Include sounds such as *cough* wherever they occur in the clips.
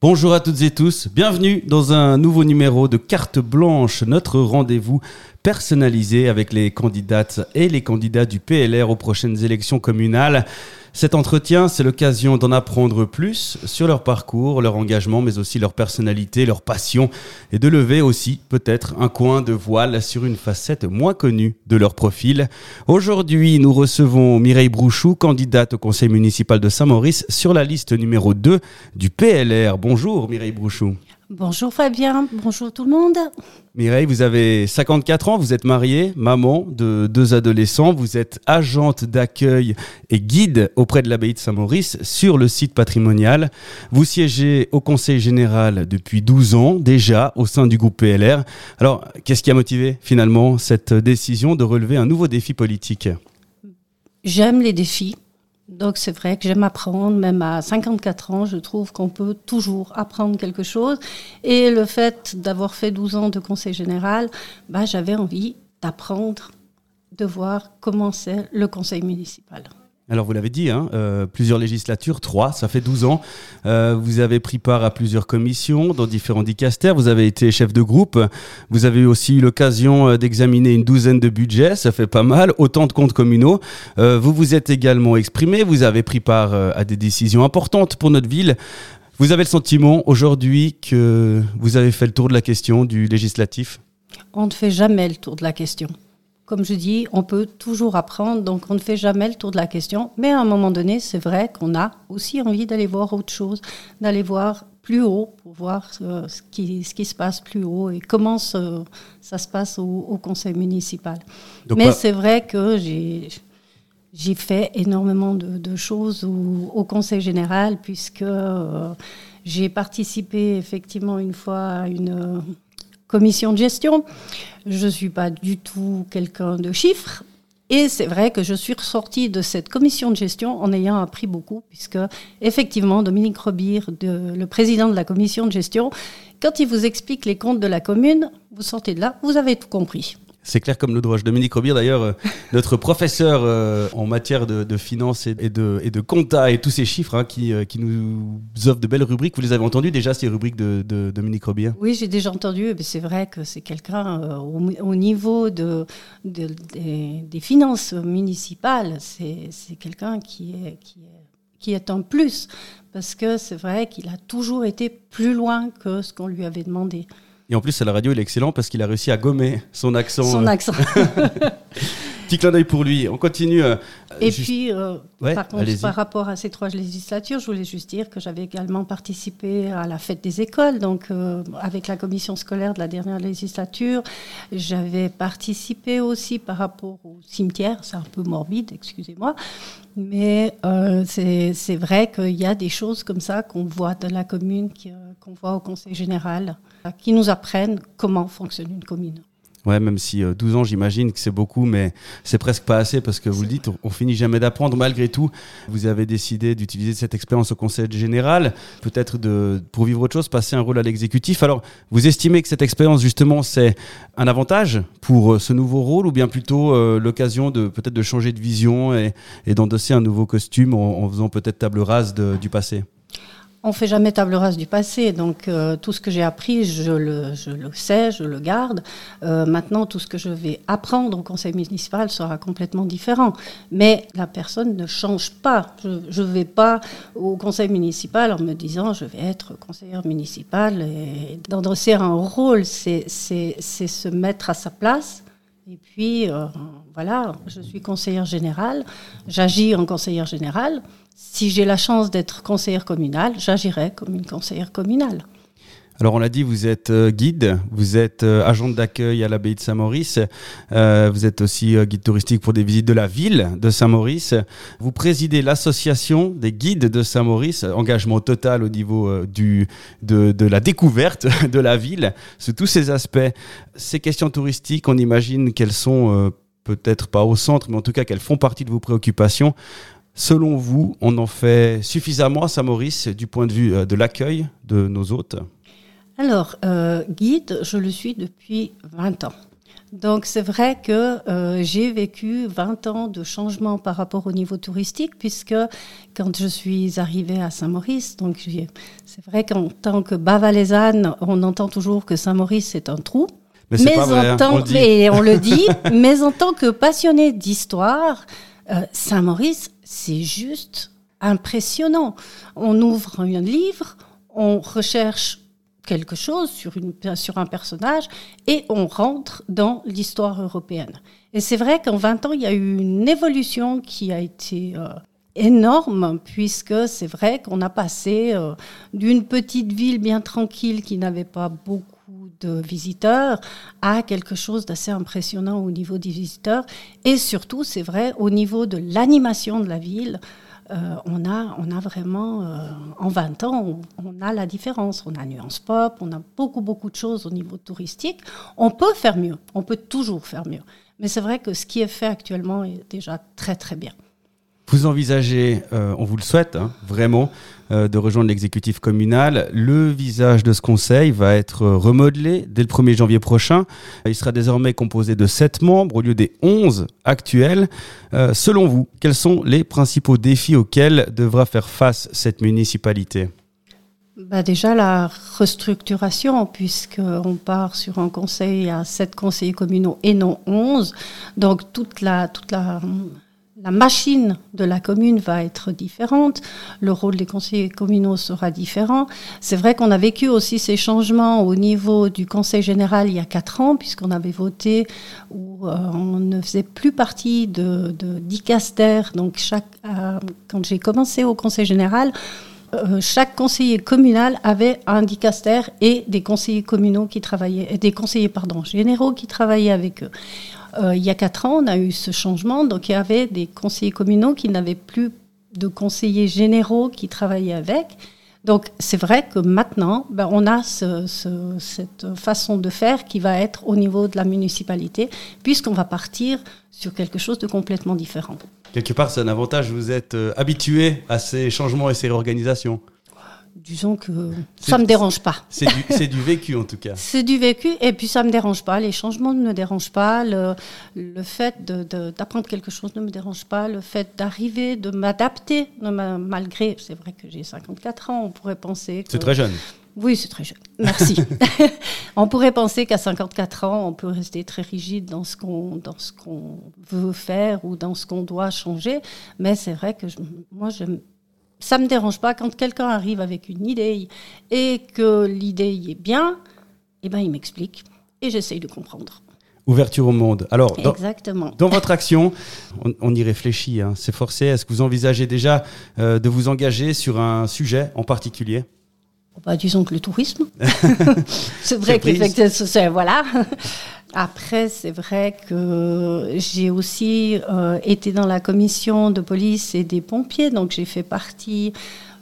Bonjour à toutes et tous, bienvenue dans un nouveau numéro de Carte Blanche, notre rendez-vous personnalisé avec les candidates et les candidats du PLR aux prochaines élections communales. Cet entretien, c'est l'occasion d'en apprendre plus sur leur parcours, leur engagement, mais aussi leur personnalité, leur passion, et de lever aussi peut-être un coin de voile sur une facette moins connue de leur profil. Aujourd'hui, nous recevons Mireille Brouchou, candidate au conseil municipal de Saint-Maurice, sur la liste numéro 2 du PLR. Bonjour Mireille Brouchou. Bonjour Fabien, bonjour tout le monde. Mireille, vous avez 54 ans, vous êtes mariée, maman de deux adolescents, vous êtes agente d'accueil et guide auprès de l'abbaye de Saint-Maurice sur le site patrimonial. Vous siégez au conseil général depuis 12 ans déjà au sein du groupe PLR. Alors, qu'est-ce qui a motivé finalement cette décision de relever un nouveau défi politique? J'aime les défis. Donc c'est vrai que j'aime apprendre, même à 54 ans, je trouve qu'on peut toujours apprendre quelque chose. Et le fait d'avoir fait 12 ans de conseil général, bah, j'avais envie d'apprendre, de voir comment c'est le conseil municipal. Alors vous l'avez dit, hein, euh, plusieurs législatures, trois, ça fait 12 ans. Euh, vous avez pris part à plusieurs commissions dans différents dicastères, vous avez été chef de groupe, vous avez aussi eu l'occasion euh, d'examiner une douzaine de budgets, ça fait pas mal, autant de comptes communaux. vous vous êtes également exprimé, vous avez pris part à des décisions importantes pour notre ville. Vous avez le sentiment aujourd'hui que vous avez fait le tour de la question du législatif? On ne fait jamais le tour de la question comme je dis, on peut toujours apprendre, donc on ne fait jamais le tour de la question. Mais à un moment donné, c'est vrai qu'on a aussi envie d'aller voir autre chose, d'aller voir plus haut pour voir ce, qui, ce, qui, se passe plus haut et comment ça se passe au, conseil municipal. Mais c'est vrai que j'ai j'ai fait énormément de, choses au, conseil général puisque euh, j'ai participé effectivement une fois à une commission de gestion. Je ne suis pas du tout quelqu'un de chiffres. Et c'est vrai que je suis ressortie de cette commission de gestion en ayant appris beaucoup, puisque effectivement, Dominique Robire, le président de la commission de gestion, quand il vous explique les comptes de la commune, vous sortez de là, vous avez tout compris. C'est clair comme le droit. Dominique Robir, d'ailleurs, euh, *laughs* notre professeur euh, en matière de, finances et, de, et de compta et tous ces chiffres hein, qui, euh, qui, nous offrent de belles rubriques. Vous les avez entendues déjà, ces rubriques de, Dominique Robir? Oui, j'ai déjà entendu. C'est vrai que c'est quelqu'un au, niveau de, des, finances municipales, c'est quelqu'un qui est, qui, est, qui est un plus. Parce que c'est vrai qu'il a toujours été plus loin que ce qu'on lui avait demandé. Et en plus, à la radio, il est excellent parce qu'il a réussi à gommer son accent. Son euh. accent. *laughs* Petit clin d'œil pour lui. On continue. Euh, et puis, euh, par contre, par rapport à ces trois législatures, je voulais juste dire que j'avais également participé à la fête des écoles, donc avec la commission scolaire de la dernière législature. J'avais participé aussi par rapport au cimetière, c'est un peu morbide, excusez-moi, mais c'est vrai qu'il y a des choses comme ça qu'on voit dans la commune, qu'on voit au conseil général qui nous apprennent comment fonctionne une commune. Ouais, même si 12 euh, ans, j'imagine que c'est beaucoup, mais c'est presque pas assez parce que vous le dites, on, finit jamais d'apprendre. Malgré tout, vous avez décidé d'utiliser cette expérience au Conseil général, peut-être de, pour vivre autre chose, passer un rôle à l'exécutif. Alors, vous estimez que cette expérience, justement, c'est un avantage pour euh, ce nouveau rôle ou bien plutôt euh, l'occasion de peut-être de changer de vision et, d'endosser un nouveau costume en, faisant peut-être table rase du passé? On fait jamais table rase du passé, donc euh, tout ce que j'ai appris, je le, je le, sais, je le garde. Euh, maintenant, tout ce que je vais apprendre au conseil municipal sera complètement différent. Mais la personne ne change pas. Je ne vais pas au conseil municipal en me disant je vais être conseillère municipale et d'endosser un rôle, c'est se mettre à sa place. Et puis, euh, voilà, je suis conseillère générale, j'agis en conseillère générale si j'ai la chance d'être conseillère communale, j'agirai comme une conseillère communale. Alors on l'a dit, vous êtes euh, guide, vous êtes euh, agent d'accueil à l'abbaye de Saint-Maurice, euh, vous êtes aussi guide touristique pour des visites de la ville de Saint-Maurice. Vous présidez l'association des guides de Saint-Maurice, engagement total au niveau du, de, de, la découverte *laughs* de la ville, sous tous ces aspects. Ces questions touristiques, on imagine qu'elles sont peut-être pas au centre, mais en tout cas qu'elles font partie de vos préoccupations. Selon vous, on en fait suffisamment à Saint-Maurice du point de vue de l'accueil de nos hôtes? Alors, euh, guide, je le suis depuis 20 ans. Donc c'est vrai que euh, j'ai vécu 20 ans de changement par rapport au niveau touristique, puisque quand je suis arrivée à Saint-Maurice, donc c'est vrai qu'en tant que bavalaisanne, on entend toujours que Saint-Maurice c'est un trou. Mais, mais pas vrai, on, le dit. on le dit. mais en tant que passionné d'histoire, euh, Saint-Maurice, c'est juste impressionnant. On ouvre un livre, on recherche quelque chose sur, un personnage et on rentre dans l'histoire européenne. Et c'est vrai qu'en 20 ans, il y a eu une évolution qui a été euh, énorme, puisque c'est vrai qu'on a passé euh, d'une petite ville bien tranquille qui n'avait pas beaucoup de visiteurs à quelque chose d'assez impressionnant au niveau des visiteurs. Et surtout, c'est vrai, au niveau de l'animation de la ville. Euh, on, a, on a vraiment, euh, en 20 ans, on, a la différence. On a Nuance Pop, on a beaucoup, beaucoup de choses au niveau touristique. On peut faire mieux, on peut toujours faire mieux. Mais c'est vrai que ce qui est fait actuellement est déjà très, très bien. Vous envisagez, euh, on vous le souhaite, hein, vraiment, euh, de rejoindre l'exécutif communal. Le visage de ce conseil va être remodelé dès le 1er janvier prochain. Il sera désormais composé de 7 membres au lieu des 11 actuels. Euh, selon vous, quels sont les principaux défis auxquels devra faire face cette municipalité? Bah déjà la restructuration, puisqu'on part sur un conseil à 7 conseillers communaux et non 11. Donc toute la, toute la la machine de la commune va être différente, le rôle des conseillers communaux sera différent. C'est vrai qu'on a vécu aussi ces changements au niveau du Conseil général il y a quatre ans, puisqu'on avait voté où euh, on ne faisait plus partie de, Dicaster. Donc chaque, euh, quand j'ai commencé au Conseil général, euh, chaque conseiller communal avait un dicaster et des conseillers communaux qui travaillaient, des conseillers généraux qui travaillaient avec eux. Euh, il y a quatre ans, on a eu ce changement. Donc, il y avait des conseillers communaux qui n'avaient plus de conseillers généraux qui travaillaient avec. Donc, c'est vrai que maintenant, ben, on a cette façon de faire qui va être au niveau de la municipalité, puisqu'on va partir sur quelque chose de complètement différent. Quelque part, c'est un avantage. Vous êtes euh, habitué à ces changements et ces réorganisations disons que ça me dérange pas. C'est du, vécu en tout cas. *laughs* C'est du vécu et puis ça me dérange pas. Les changements ne me dérangent pas. Le, le fait d'apprendre quelque chose ne me dérange pas. Le fait d'arriver, de m'adapter, malgré, c'est vrai que j'ai 54 ans, on pourrait penser. C'est très jeune. Oui, c'est très jeune. Merci. *laughs* on pourrait penser qu'à 54 ans, on peut rester très rigide dans ce qu'on dans ce qu'on veut faire ou dans ce qu'on doit changer, mais c'est vrai que je, moi, j'aime ça me dérange pas quand quelqu'un arrive avec une idée et que l'idée y est bien, eh ben il m'explique et j'essaye de comprendre. Ouverture au monde. Alors, dans, Exactement. dans votre action, *laughs* on, y réfléchit, hein, c'est forcé. Est-ce que vous envisagez déjà euh, de vous engager sur un sujet en particulier? Bah, Disons que le tourisme. *laughs* *laughs* c'est vrai que voilà. Après, c'est vrai que j'ai aussi euh, été dans la commission de police et des pompiers, donc j'ai fait partie,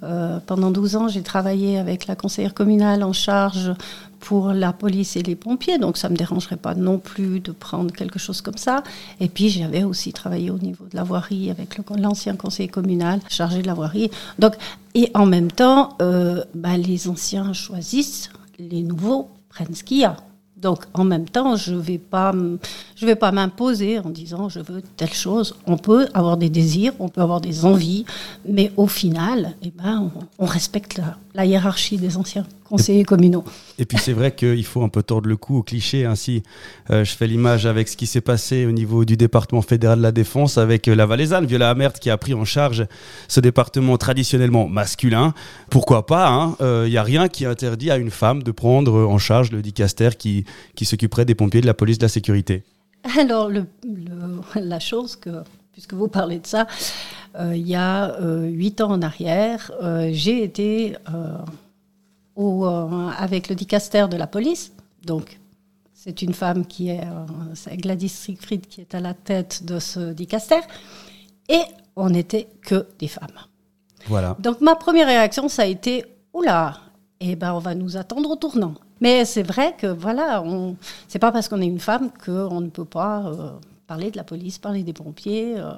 euh, pendant 12 ans, j'ai travaillé avec la conseillère communale en charge pour la police et les pompiers, donc ça ne me dérangerait pas non plus de prendre quelque chose comme ça. Et puis j'avais aussi travaillé au niveau de la voirie avec l'ancien conseiller communal chargé de la voirie. Donc, et en même temps, euh, bah, les anciens choisissent, les nouveaux prennent ce qu'il y a. Donc, en même temps, je ne vais pas, je vais pas m'imposer en disant je veux telle chose. On peut avoir des désirs, on peut avoir des envies, mais au final, eh ben, on, respecte la, hiérarchie des anciens conseillers communaux. Et puis c'est vrai qu'il faut un peu tordre le cou au cliché. Ainsi, euh, je fais l'image avec ce qui s'est passé au niveau du département fédéral de la défense avec euh, la Valaisanne, Viola Amert, qui a pris en charge ce département traditionnellement masculin. Pourquoi pas Il hein, n'y euh, a rien qui interdit à une femme de prendre en charge le dicaster qui, qui s'occuperait des pompiers de la police de la sécurité. Alors, le, la chose que, puisque vous parlez de ça, il y a huit ans en arrière, j'ai été au, euh, avec le dicaster de la police. Donc, c'est une femme qui est, euh, c'est Gladys Siegfried qui est à la tête de ce dicaster. Et on n'était que des femmes. Voilà. Donc, ma première réaction, ça a été Oula, eh ben, on va nous attendre au tournant. Mais c'est vrai que, voilà, on... c'est pas parce qu'on est une femme qu'on ne peut pas euh, parler de la police, parler des pompiers. euh,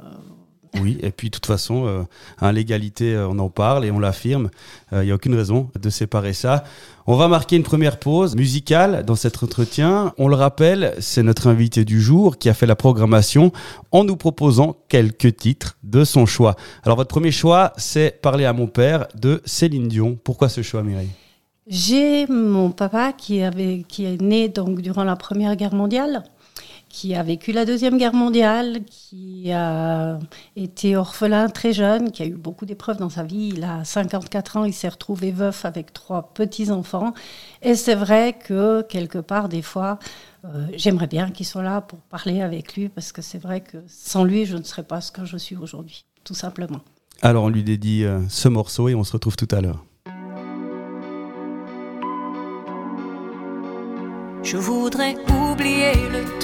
Oui, et puis de toute façon, euh, hein, l'égalité, euh, on en parle et on l'affirme. Il n'y a aucune raison de séparer ça. On va marquer une première pause musicale dans cet entretien. On le rappelle, c'est notre invité du jour qui a fait la programmation en nous proposant quelques titres de son choix. Alors votre premier choix, c'est Parler à mon père de Céline Dion. Pourquoi ce choix, Mireille? J'ai mon papa qui, avait, qui est né donc durant la Première Guerre mondiale, qui a vécu la Deuxième Guerre mondiale, qui a été orphelin très jeune, qui a eu beaucoup d'épreuves dans sa vie. Il a 54 ans, il s'est retrouvé veuf avec trois petits-enfants. Et c'est vrai que quelque part, des fois, euh, j'aimerais bien qu'il soit là pour parler avec lui, parce que c'est vrai que sans lui, je ne serais pas ce que je suis aujourd'hui, tout simplement. Alors on lui dédie euh, ce morceau et on se retrouve tout à l'heure. Je voudrais le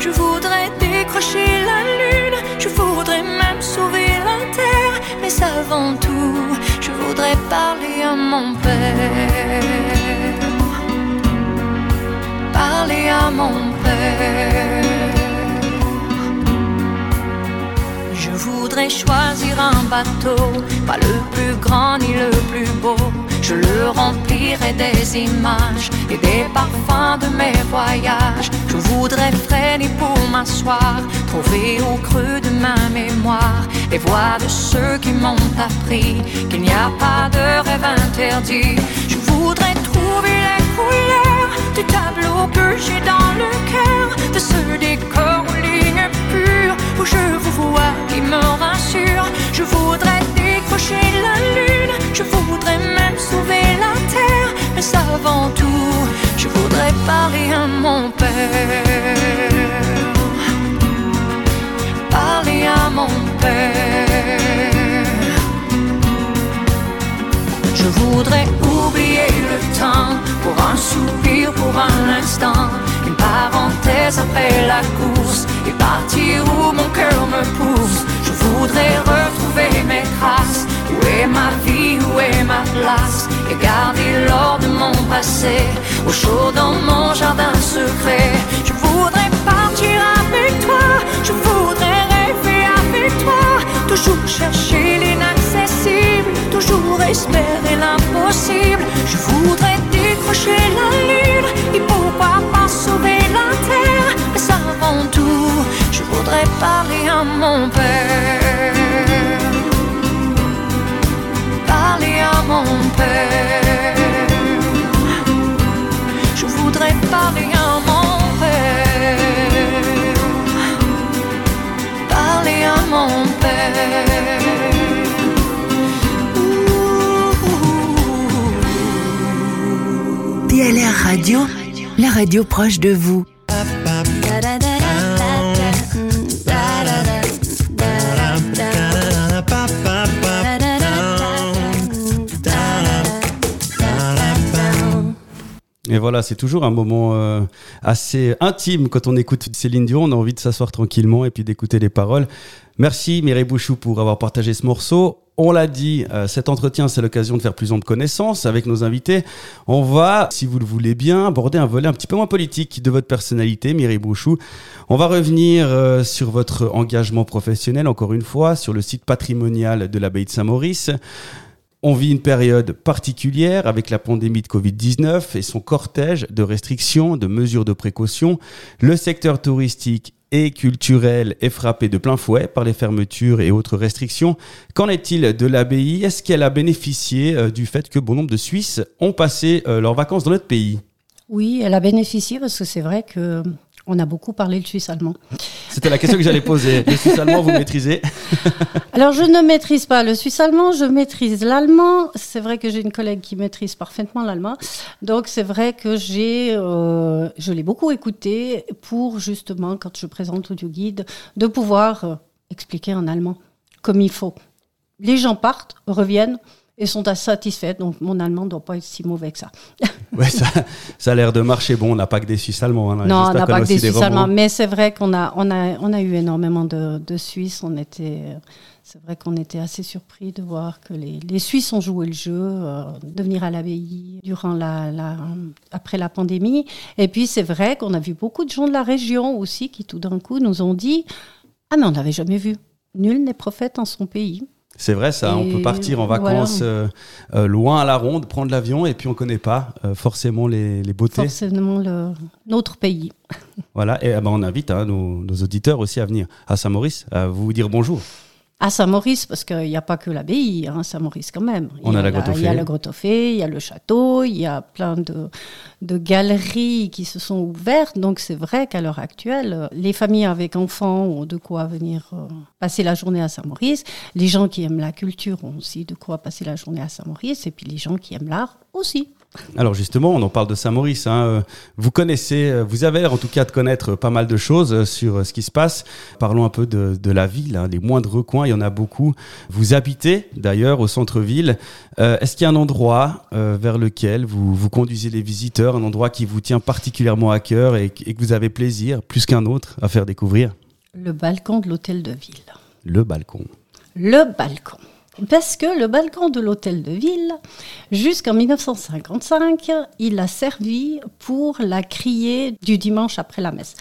Je voudrais décrocher la lune, je voudrais même sauver la terre, mais avant tout, je voudrais parler à mon père. Parler à mon père. Je voudrais choisir un bateau, pas le plus grand ni le plus beau. Je le remplirai des images et des parfums de mes voyages. Je voudrais freiner pour m'asseoir, trouver au creux de ma mémoire les voix de ceux qui m'ont appris qu'il n'y a pas de rêve interdit. Je voudrais trouver les couleurs du tableau que j'ai dans le cœur, de ce décor aux lignes pures Je voudrais décrocher la lune, je voudrais même sauver la terre, mais avant tout, je voudrais parler à mon père. Parler à mon père. Je voudrais oublier le temps pour un soupir, pour un instant, une parenthèse après la course et partir où mon cœur me pousse. Je voudrais retrouver mes traces. Où est ma vie, où est ma place? Et garder l'or de mon passé au chaud dans mon jardin secret. Je voudrais partir avec toi, je voudrais rêver avec toi, toujours chercher l'inaccessible, toujours espérer l'impossible. Je voudrais décrocher la lune et pourquoi pas sauver la terre? Mais avant tout, je voudrais parler à mon père. Mon père. Je voudrais parler à mon père. Parler à mon père. DLR Radio, la radio proche de vous. Et voilà, c'est toujours un moment euh, assez intime quand on écoute Céline Dion. On a envie de s'asseoir tranquillement et puis d'écouter les paroles. Merci Mireille Bouchou pour avoir partagé ce morceau. On l'a dit, euh, cet entretien, c'est l'occasion de faire plus ample connaissance avec nos invités. On va, si vous le voulez bien, aborder un volet un petit peu moins politique de votre personnalité, Mireille Bouchou. On va revenir euh, sur votre engagement professionnel, encore une fois, sur le site patrimonial de l'abbaye de Saint-Maurice. On vit une période particulière avec la pandémie de Covid-19 et son cortège de restrictions, de mesures de précaution. Le secteur touristique et culturel est frappé de plein fouet par les fermetures et autres restrictions. Qu'en est-il de l'abbaye? Est-ce qu'elle a bénéficié euh, du fait que bon nombre de Suisses ont passé euh, leurs vacances dans notre pays? Oui, elle a bénéficié parce que c'est vrai que on a beaucoup parlé le suisse allemand. C'était la question que j'allais poser. Le suisse allemand, vous maîtrisez? *laughs* Alors, je ne maîtrise pas le suisse allemand, je maîtrise l'allemand. C'est vrai que j'ai une collègue qui maîtrise parfaitement l'allemand. Donc, c'est vrai que j'ai, euh, je l'ai beaucoup écouté pour justement, quand je présente Audio Guide, de pouvoir euh, expliquer en allemand comme il faut. Les gens partent, reviennent et sont satisfaits. Donc, mon allemand ne doit pas être si mauvais que ça. *laughs* Ouais, ça, ça a l'air de marcher. Bon, on n'a pas que des Suisses allemands. hein. Non, on n'a pas que des Suisses allemands, mais c'est vrai qu'on a, on a, on a eu énormément de, de Suisses. On était, c'est vrai qu'on était assez surpris de voir que les, les Suisses ont joué le jeu, euh, de venir à l'abbaye durant la, la, après la pandémie. Et puis c'est vrai qu'on a vu beaucoup de gens de la région aussi qui tout d'un coup nous ont dit ah mais on n'avait jamais vu. Nul n'est prophète en son pays. C'est vrai, ça. On peut partir en vacances euh, euh, loin à la ronde, prendre l'avion, et puis on connaît pas euh, forcément les, les beautés. Forcément le, notre pays. Voilà. Et ah ben, on invite hein, nos, nos auditeurs aussi à venir à Saint-Maurice, à vous dire bonjour. À Saint-Maurice, parce qu'il n'y a pas que l'abbaye, hein, Saint-Maurice quand même. On il y a la grotte Il y a la grotte il y a le château, il y a plein de, de galeries qui se sont ouvertes. Donc c'est vrai qu'à l'heure actuelle, les familles avec enfants ont de quoi venir euh, passer la journée à Saint-Maurice. Les gens qui aiment la culture ont aussi de quoi passer la journée à Saint-Maurice. Et puis les gens qui aiment l'art aussi. Alors justement, on en parle de Saint-Maurice. hein. Euh, Vous connaissez, euh, vous avez l'air en tout cas de connaître pas mal de choses euh, sur ce qui se passe. Parlons un peu de, de la ville, hein, les moindres recoins, il y en a beaucoup. Vous habitez d'ailleurs au centre-ville. Euh, Est-ce qu'il y a un endroit euh, vers lequel vous, vous conduisez les visiteurs, un endroit qui vous tient particulièrement à cœur et, et que vous avez plaisir, plus qu'un autre, à faire découvrir? Le balcon de l'hôtel de ville. Le balcon. Le balcon. Parce que le balcon de l'hôtel de ville, jusqu'en 1955, il a servi pour la criée du dimanche après la messe.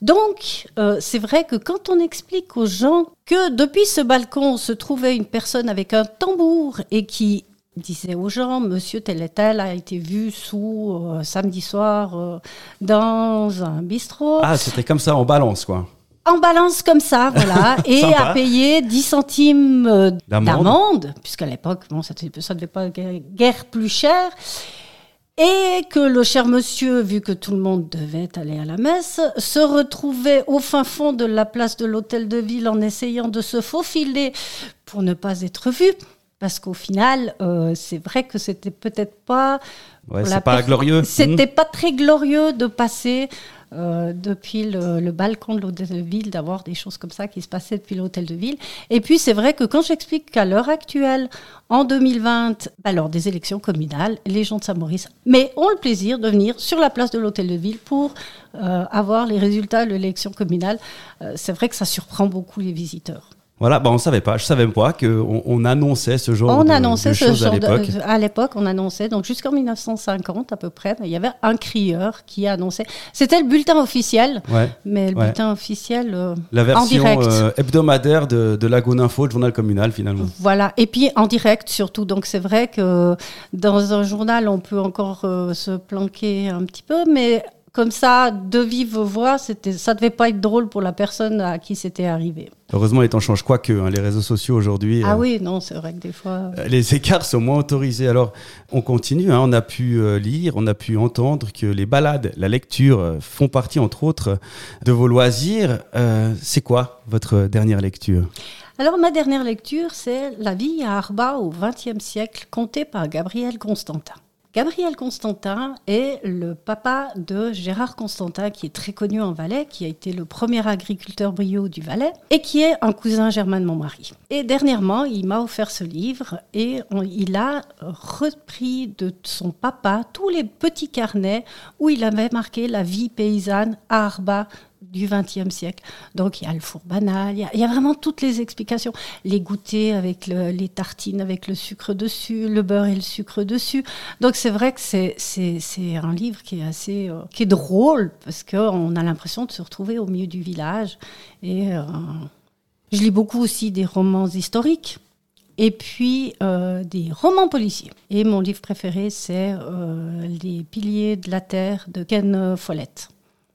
Donc, euh, c'est vrai que quand on explique aux gens que depuis ce balcon se trouvait une personne avec un tambour et qui disait aux gens, Monsieur tel et tel a été vu sous euh, samedi soir euh, dans un bistrot Ah, c'était comme ça en balance, quoi. En balance comme ça, voilà, *laughs* et à payer 10 centimes euh, D'amende. puisqu'à l'époque, bon, ça ne devait pas guère plus cher. Et que le cher monsieur, vu que tout le monde devait aller à la messe, se retrouvait au fin fond de la place de l'hôtel de ville en essayant de se faufiler pour ne pas être vu. Parce qu'au final, euh, c'est vrai que c'était peut-être pas Ouais, c'est pas glorieux. C'était Hmm. pas très glorieux de passer euh, depuis le, le balcon de l'hôtel de ville, d'avoir des choses comme ça qui se passaient depuis l'hôtel de ville. Et puis c'est vrai que quand j'explique qu'à l'heure actuelle, en 2020, bah, lors des élections communales, les gens de Saint-Maurice mais ont le plaisir de venir sur la place de l'hôtel de ville pour euh, avoir les résultats de l'élection communale. Euh, c'est vrai que ça surprend beaucoup les visiteurs. Voilà, bah on savait pas, je savais même pas qu'on on annonçait ce genre On de, annonçait de ce choses à genre de- l'époque. à l'époque, on annonçait donc jusqu'en 1950 à peu près, il y avait un crieur qui annonçait. C'était le bulletin officiel, Ouais. mais le Ouais. bulletin officiel euh, La en version direct. euh, hebdomadaire de, de la Info, le journal communal finalement. Voilà, et puis en direct surtout. Donc c'est vrai que dans un journal, on peut encore euh, se planquer un petit peu, mais comme ça, de vive voix, c'était, ça devait pas être drôle pour la personne à qui c'était arrivé. Heureusement, les temps changent quoi que hein, les réseaux sociaux aujourd'hui. Ah euh, oui, non, c'est vrai que des fois. euh, Les écarts sont moins autorisés. Alors, on continue. hein, on a pu euh, lire, on a pu entendre que les balades, la lecture euh, font partie, entre autres, de vos loisirs. Euh, c'est quoi votre dernière lecture? Alors, ma dernière lecture, c'est La vie à Arba au XXe siècle, contée par Gabriel Constantin. Gabriel Constantin est le papa de Gérard Constantin, qui est très connu en Valais, qui a été le premier agriculteur brio du Valais, et qui est un cousin germain de mon mari. Et dernièrement, il m'a offert ce livre, et il a repris de son papa tous les petits carnets où il avait marqué la vie paysanne à Arba du XXe siècle. Donc il y a le four banal, il y a, vraiment toutes les explications. Les goûters avec le- les tartines avec le sucre dessus, le beurre et le sucre dessus. Donc c'est vrai que c'est, c'est, c'est un livre qui est assez euh, qui est drôle parce qu'on a l'impression de se retrouver au milieu du village. Et euh, je lis beaucoup aussi des romans historiques. Et puis euh, des romans policiers. Et mon livre préféré, c'est Les piliers de la terre de Ken Follett.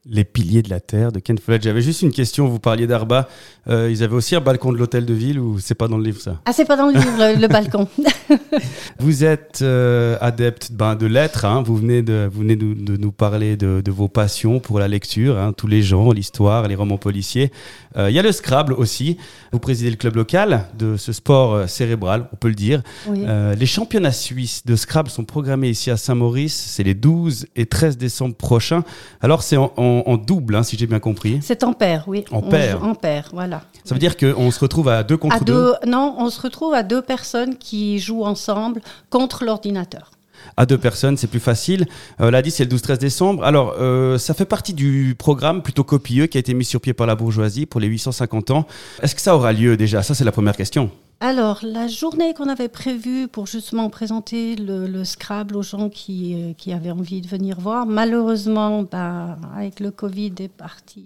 Les piliers de la terre de Ken Follett. J'avais juste une question. Vous parliez d'Arba. Euh, ils avaient aussi un balcon de l'hôtel de ville ou c'est pas dans le livre ça? Ah, c'est pas dans le livre, le, le balcon. *laughs* Vous êtes euh, adepte ben, de lettres. hein. Vous venez de, vous venez de, de nous parler de, de vos passions pour la lecture, hein, tous les genres, l'histoire, les romans policiers. Euh, Il y a le Scrabble aussi. Vous présidez le club local de ce sport euh, cérébral, on peut le dire. Oui. Euh, les championnats suisses de Scrabble sont programmés ici à Saint-Maurice. C'est les 12 et 13 décembre prochains. Alors c'est en, en- en double, hein, si j'ai bien compris. C'est en paire, oui. En paire. En paire, voilà. Ça veut dire qu'on se retrouve à deux contre À deux, non, on se retrouve à deux personnes qui jouent ensemble contre l'ordinateur. à deux personnes, c'est plus facile. Euh, L'a dit, c'est le 12-13 décembre. Alors, euh, ça fait partie du programme plutôt copieux qui a été mis sur pied par la bourgeoisie pour les 850 ans. Est-ce que ça aura lieu déjà? Ça, c'est la première question. Alors, la journée qu'on avait prévue pour justement présenter le, le Scrabble aux gens qui, euh, qui avaient envie de venir voir, malheureusement, bah, avec le Covid, est parti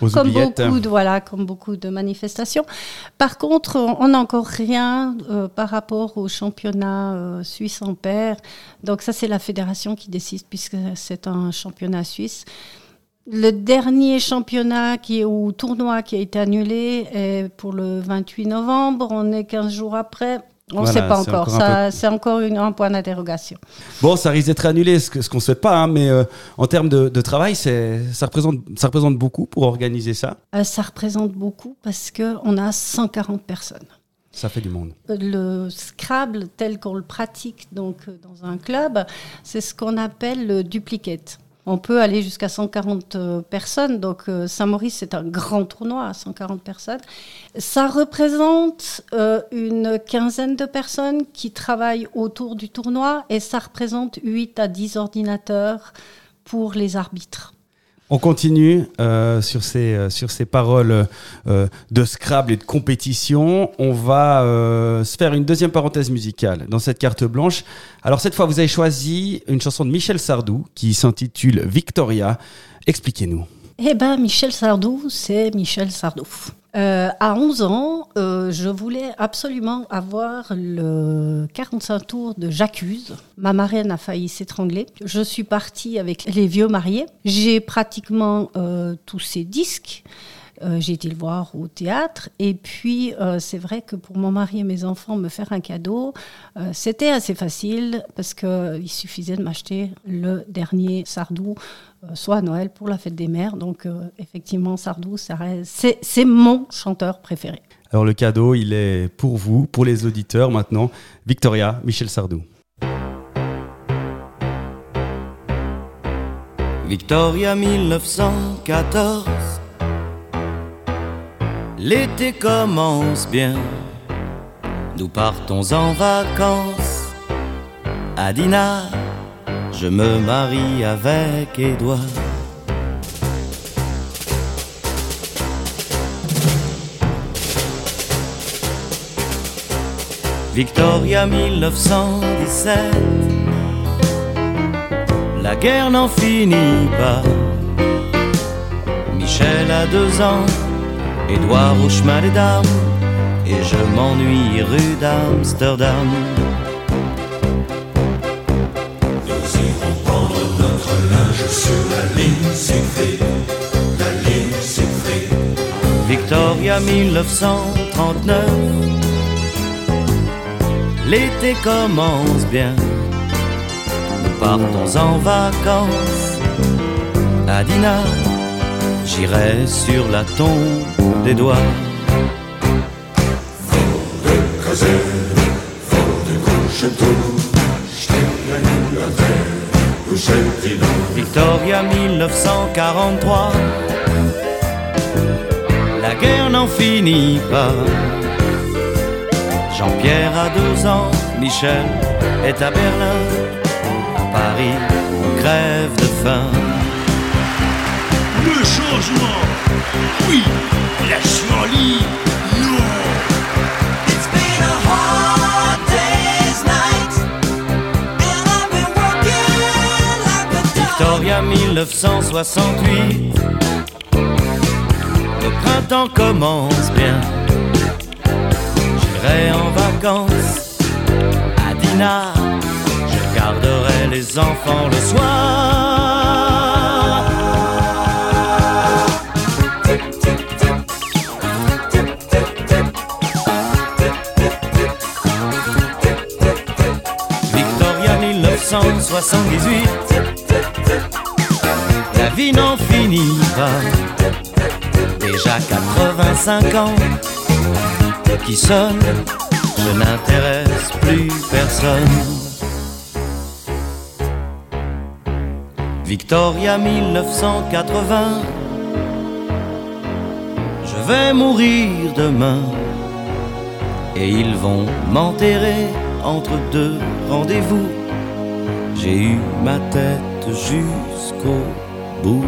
Aux comme oubliettes. beaucoup, de, voilà, comme beaucoup de manifestations. Par contre, on n'a encore rien euh, par rapport au championnat euh, suisse en paire. Donc ça, c'est la fédération qui décide puisque c'est un championnat suisse. Le dernier championnat qui est, ou tournoi qui a été annulé est pour le 28 novembre. On est 15 jours après. On ne Voilà, sait pas encore. encore C'est encore une- un point d'interrogation. Bon, ça risque d'être annulé, ce qu'on ne souhaite pas, hein, mais euh, en termes de, de travail, c'est- ça représente, ça représente beaucoup pour organiser ça? Euh, ça représente beaucoup parce qu'on a 140 personnes. Ça fait du monde. le Scrabble tel qu'on le pratique donc euh, dans un club, c'est ce qu'on appelle le duplicate. On peut aller jusqu'à 140 euh, personnes, donc euh, Saint-Maurice c'est un grand tournoi à 140 personnes. Ça représente euh, une quinzaine de personnes qui travaillent autour du tournoi et ça représente 8 à 10 ordinateurs pour les arbitres. On continue euh, sur, ces, euh, sur ces paroles euh, de Scrabble et de compétition. On va se faire une deuxième parenthèse musicale dans cette carte blanche. Alors cette fois, vous avez choisi une chanson de Michel Sardou qui s'intitule Victoria. Expliquez-nous. Eh ben, Michel Sardou, c'est Michel Sardou. Euh, à 11 ans, euh, je voulais absolument avoir le 45 tours de J'accuse. Ma marraine a failli s'étrangler. Je suis partie avec les vieux mariés. J'ai pratiquement euh, tous ces disques. Euh, j'ai été le voir au théâtre. Et puis, euh, c'est vrai que pour mon mari et mes enfants, me faire un cadeau, euh, c'était assez facile parce qu'il suffisait de m'acheter le dernier Sardou, euh, soit à Noël pour la fête des mères. Donc, euh, effectivement, Sardou, ça reste- c'est c'est mon chanteur préféré. Alors le cadeau, il est pour vous, pour les auditeurs maintenant. Victoria, Michel Sardou. Victoria 1914. L'été commence bien. Nous partons en vacances. À Dinard, je me marie avec Édouard. Victoria 1917. La guerre n'en finit pas. Michel a deux ans, Édouard au chemin des dames, et je m'ennuie rue d'Amsterdam. Victoria 1939. L'été commence bien. Nous partons en vacances à Dinard. J'irai sur la tombe d'Édouard. Victoria 1943. La guerre n'en finit pas. Jean-Pierre a deux ans, Michel est à Berlin. À Paris, on crève de faim. Le changement Oui La Chouanli Non. Victoria 1968. Le printemps commence bien. J'irai en vacances à Dinard. Je garderai les enfants le soir. 78. La vie n'en finit pas. Déjà 85 ans qui sonne, je n'intéresse plus personne. Victoria 1980. Je vais mourir demain et ils vont m'enterrer entre deux rendez-vous. J'ai eu ma tête jusqu'au bout.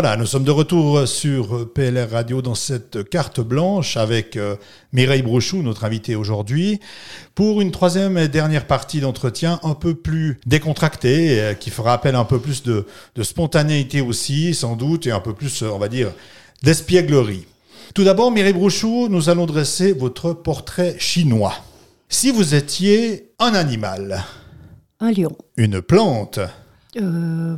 Voilà, nous sommes de retour sur PLR Radio dans cette carte blanche avec euh, Mireille Brochou, notre invitée aujourd'hui, pour une troisième et dernière partie d'entretien un peu plus décontractée, euh, qui fera appel à un peu plus de, de spontanéité aussi, sans doute, et un peu plus, euh, on va dire, d'espièglerie. Tout d'abord, Mireille Brochou, nous allons dresser votre portrait chinois. Si vous étiez un animal, Un lion. une plante, Euh,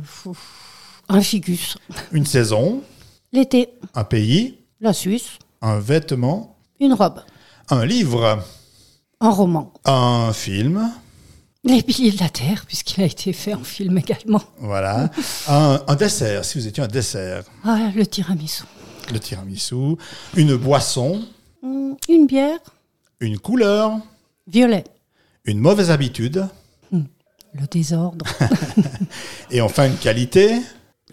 un ficus. une saison, L'été. un pays, La Suisse. un vêtement, Une robe. un livre, Un roman. un film, Les piliers de la terre, puisqu'il a été fait en film également. voilà, *laughs* un, un dessert, si vous étiez un dessert, Ah, le tiramisu. le tiramisu, une boisson, Hum, Une bière. une couleur, Violet. une mauvaise habitude, Le désordre. *laughs* et enfin une qualité.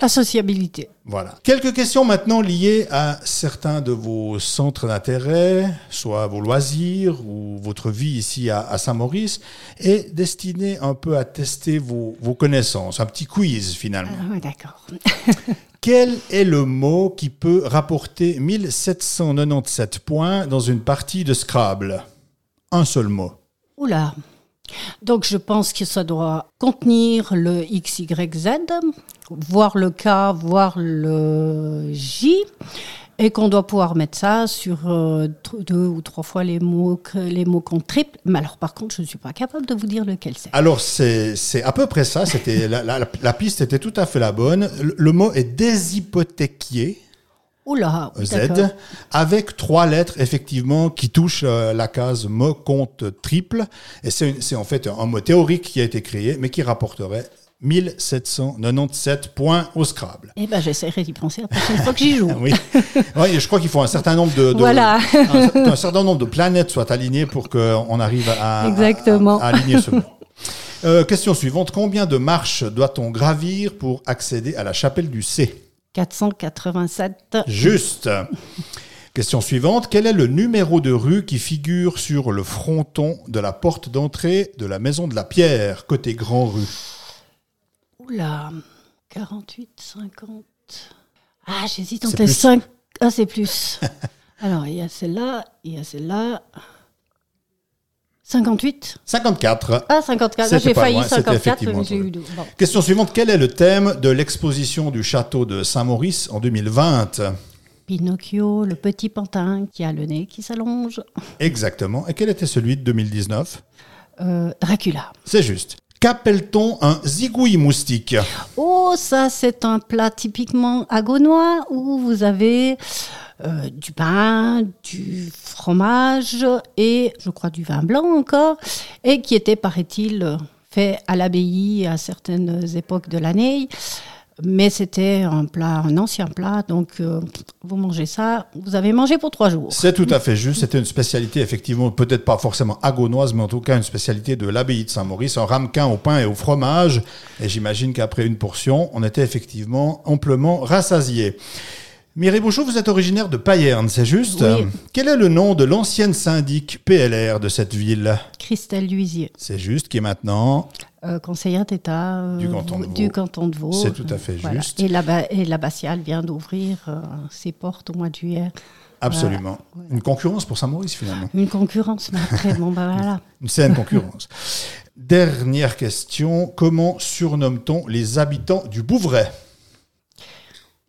La sociabilité. Voilà. Quelques questions maintenant liées à certains de vos centres d'intérêt, soit vos loisirs ou votre vie ici à, à Saint-Maurice, et destinées un peu à tester vos, vos connaissances. Un petit quiz finalement. Ah, d'accord. *laughs* Quel est le mot qui peut rapporter 1797 points dans une partie de Scrabble? Un seul mot. Oula. Donc je pense que ça doit contenir le X, Y, Z, voir le K, voir le J, et qu'on doit pouvoir mettre ça sur euh, deux ou trois fois les mots, les mots qu'on triple. Mais alors par contre, je ne suis pas capable de vous dire lequel c'est. Alors, c'est à peu près ça. La, la- la piste était tout à fait la bonne. Le, le mot est déshypothéquié, Oula, oui, Z, avec trois lettres, effectivement, qui touchent euh, la case mot compte triple. Et c'est en fait un mot théorique qui a été créé, mais qui rapporterait 1797 points au Scrabble. Eh ben, j'essaierai d'y penser la prochaine fois que j'y joue. *laughs* Oui. Oui, je crois qu'il faut un certain nombre de, de- Voilà. un, un certain nombre de planètes soient alignées pour qu'on arrive à, à- Exactement. à- à aligner ce mot. Euh, question suivante. Combien de marches doit-on gravir pour accéder à la chapelle du C? 487. Juste. Question suivante. Quel est le numéro de rue qui figure sur le fronton de la porte d'entrée de la maison de la Pierre, côté Grand Rue? Oula, 48, 50. Ah, j'hésite entre les plus. 5. Ah, c'est plus. *laughs* Alors, il y a celle-là, il y a celle-là. 58 54. Ah, 54. C'était J'ai failli loin, c'était 54, effectivement mais j'ai entre eu deux. Bon. Question suivante. Quel est le thème de l'exposition du château de Saint-Maurice en 2020 Pinocchio, le petit pantin qui a le nez qui s'allonge. Exactement. Et quel était celui de 2019 Euh, Dracula. C'est juste. Qu'appelle-t-on un zigouille moustique? Oh, ça, c'est un plat typiquement agonois où vous avez euh, du pain, du fromage et je crois du vin blanc encore, et qui était, paraît-il, fait à l'abbaye à certaines époques de l'année. Mais c'était un plat, un ancien plat, donc euh, vous mangez ça, vous avez mangé pour trois jours. C'est tout à fait juste. C'était une spécialité, effectivement, peut-être pas forcément agonoise, mais en tout cas une spécialité de l'abbaye de Saint-Maurice, un ramequin au pain et au fromage. Et j'imagine qu'après une portion, on était effectivement amplement rassasié. Mireille Bouchot, vous êtes originaire de Payerne, c'est juste Oui. Quel est le nom de l'ancienne syndic PLR de cette ville? Christelle Luisier, C'est juste, qui est maintenant? Euh, conseillère d'État euh, Du canton de Vaud. du canton de Vaud. C'est tout à fait Voilà. juste. Et la, et l'abbatiale vient d'ouvrir euh, ses portes au mois de juillet. absolument une concurrence pour Saint-Maurice, finalement. Une concurrence, mais après, bon, bah voilà. *laughs* Une saine concurrence. Dernière question. Comment surnomme-t-on les habitants du Bouvray?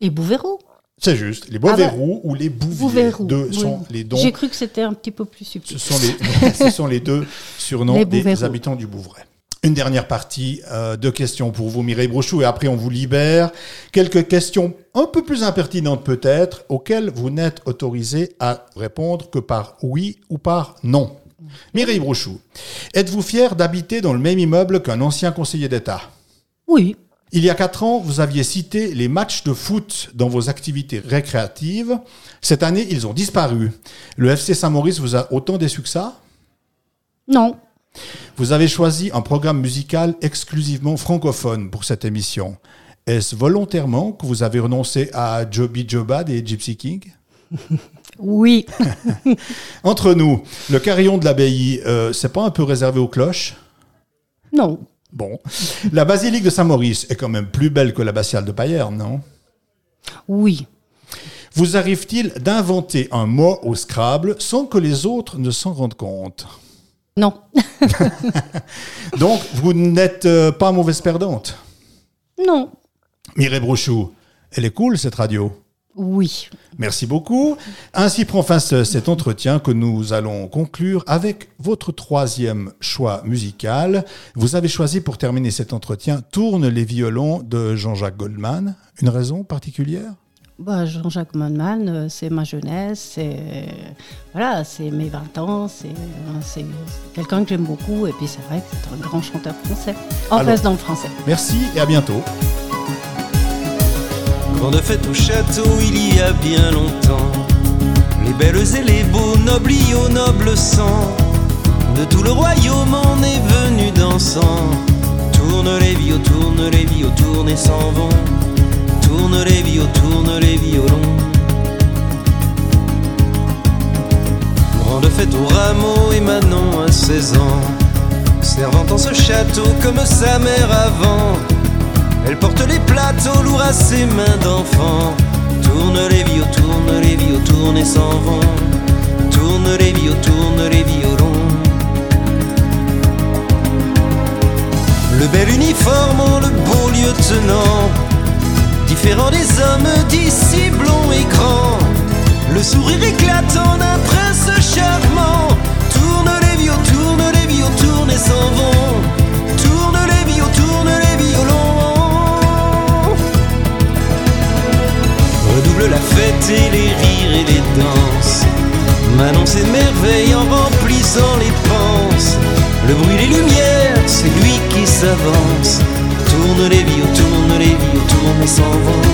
Les Bouverous. C'est juste. Les Ah bah, Boiverous ou les Bouviers. Oui. sont les dons. J'ai cru que c'était un petit peu plus Ce subtil. sont les, *laughs* ce sont les deux surnoms Les des habitants du Bouvray. Une dernière partie euh, de questions pour vous, Mireille Brochou, et après on vous libère. Quelques questions un peu plus impertinentes peut-être, auxquelles vous n'êtes autorisé à répondre que par oui ou par non. Mireille Brochou, êtes-vous fier d'habiter dans le même immeuble qu'un ancien conseiller d'État? Oui, Il y a quatre ans, vous aviez cité les matchs de foot dans vos activités récréatives. Cette année, ils ont disparu. Le FC Saint-Maurice vous a autant déçu que ça? Non, Vous avez choisi un programme musical exclusivement francophone pour cette émission. Est-ce volontairement que vous avez renoncé à Joby Jobad et Gypsy King *laughs* oui, *laughs* Entre nous, le carillon de l'abbaye, euh, c'est pas un peu réservé aux cloches? Non, Bon. La basilique de Saint-Maurice est quand même plus belle que l'abbatiale de Payerne, non? Oui, Vous arrive-t-il d'inventer un mot au Scrabble sans que les autres ne s'en rendent compte? Non, *laughs* Donc, vous n'êtes euh, pas mauvaise perdante? non, Mireille Brochou, elle est cool cette radio? Oui. Merci beaucoup. Ainsi prend fin ce- cet entretien que nous allons conclure avec votre troisième choix musical. Vous avez choisi pour terminer cet entretien Tourne les violons de Jean-Jacques Goldman. Une raison particulière? Bah, Jean-Jacques Goldman, euh, c'est ma jeunesse, c'est voilà, c'est mes 20 ans, c'est euh, c'est quelqu'un que j'aime beaucoup et puis c'est vrai que c'est un grand chanteur français. Alors- reste dans le français. Merci et à bientôt. Grande fête au château il y a bien longtemps. Les belles et les beaux, nobles au noble sang. De tout le royaume on est venu dansant. Tourne les vios, tourne les vios, tourne et s'en vont. Tourne les vios, tourne les violons. Grande fête au rameau et Manon à 16 ans. Servant en ce château comme sa mère avant. Elle porte les plateaux lourds à ses mains d'enfant. Tourne les vios, tourne les vios, tourne et s'en vont. Tourne les vios, tourne les violons. Le bel uniforme, oh, le beau lieutenant. Différent des hommes d'ici blonds et grands. Le sourire éclatant d'un prince charmant. Tourne les vios, tourne les vios, tourne et s'en vont. La fête et les rires et les danses. Manon s'émerveille en remplissant les penses. Le bruit des lumières, c'est lui qui s'avance. Tourne les vios, tourne les vios, tourne et s'en vont.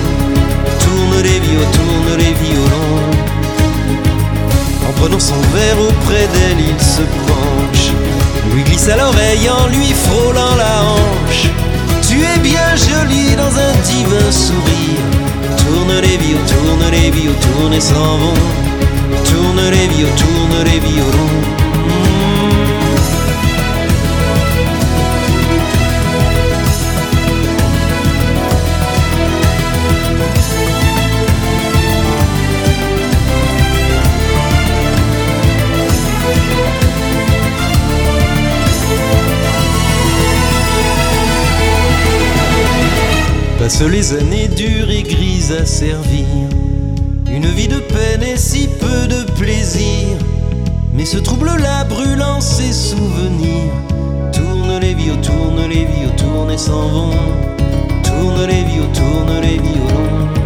Tourne les vios, tourne les violons. En prenant son verre auprès d'elle, il se penche. Lui glisse à l'oreille en lui frôlant la hanche. Tu es bien jolie dans un divin sourire. Tourne les vios, tourne les vios, tourne et s'en vont. Tourne les vios, tourne les violons. Mm. Passent les années dures et grises à servir. Une vie de peine et si peu de plaisir. Mais ce trouble-là brûlant ses souvenirs. Tourne les vios, tourne les vios, tourne et s'en vont. Tourne les vios, tourne les violons.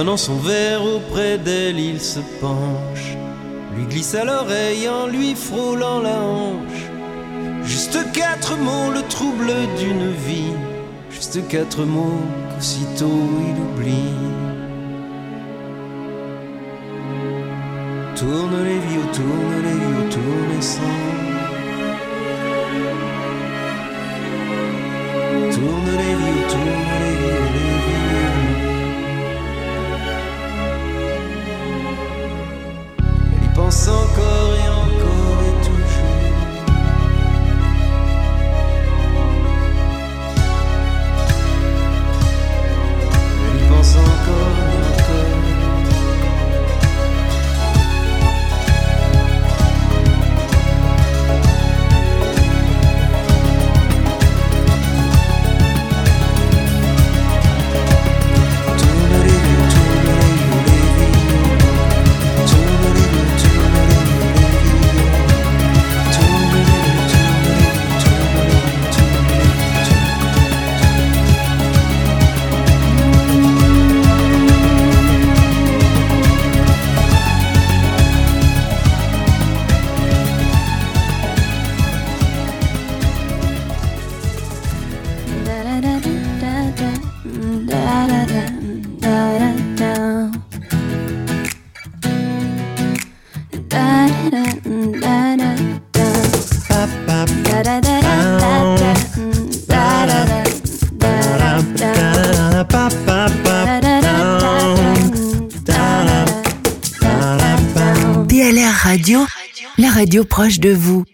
Prenant son verre auprès d'elle, il se penche. Lui glisse à l'oreille en lui frôlant la hanche. Juste quatre mots, le trouble d'une vie. Juste quatre mots qu'aussitôt il oublie. Tourne les vieux, tourne les vieux, tourne s'en va. Tourne les vieux, tourne encore et Proche de vous.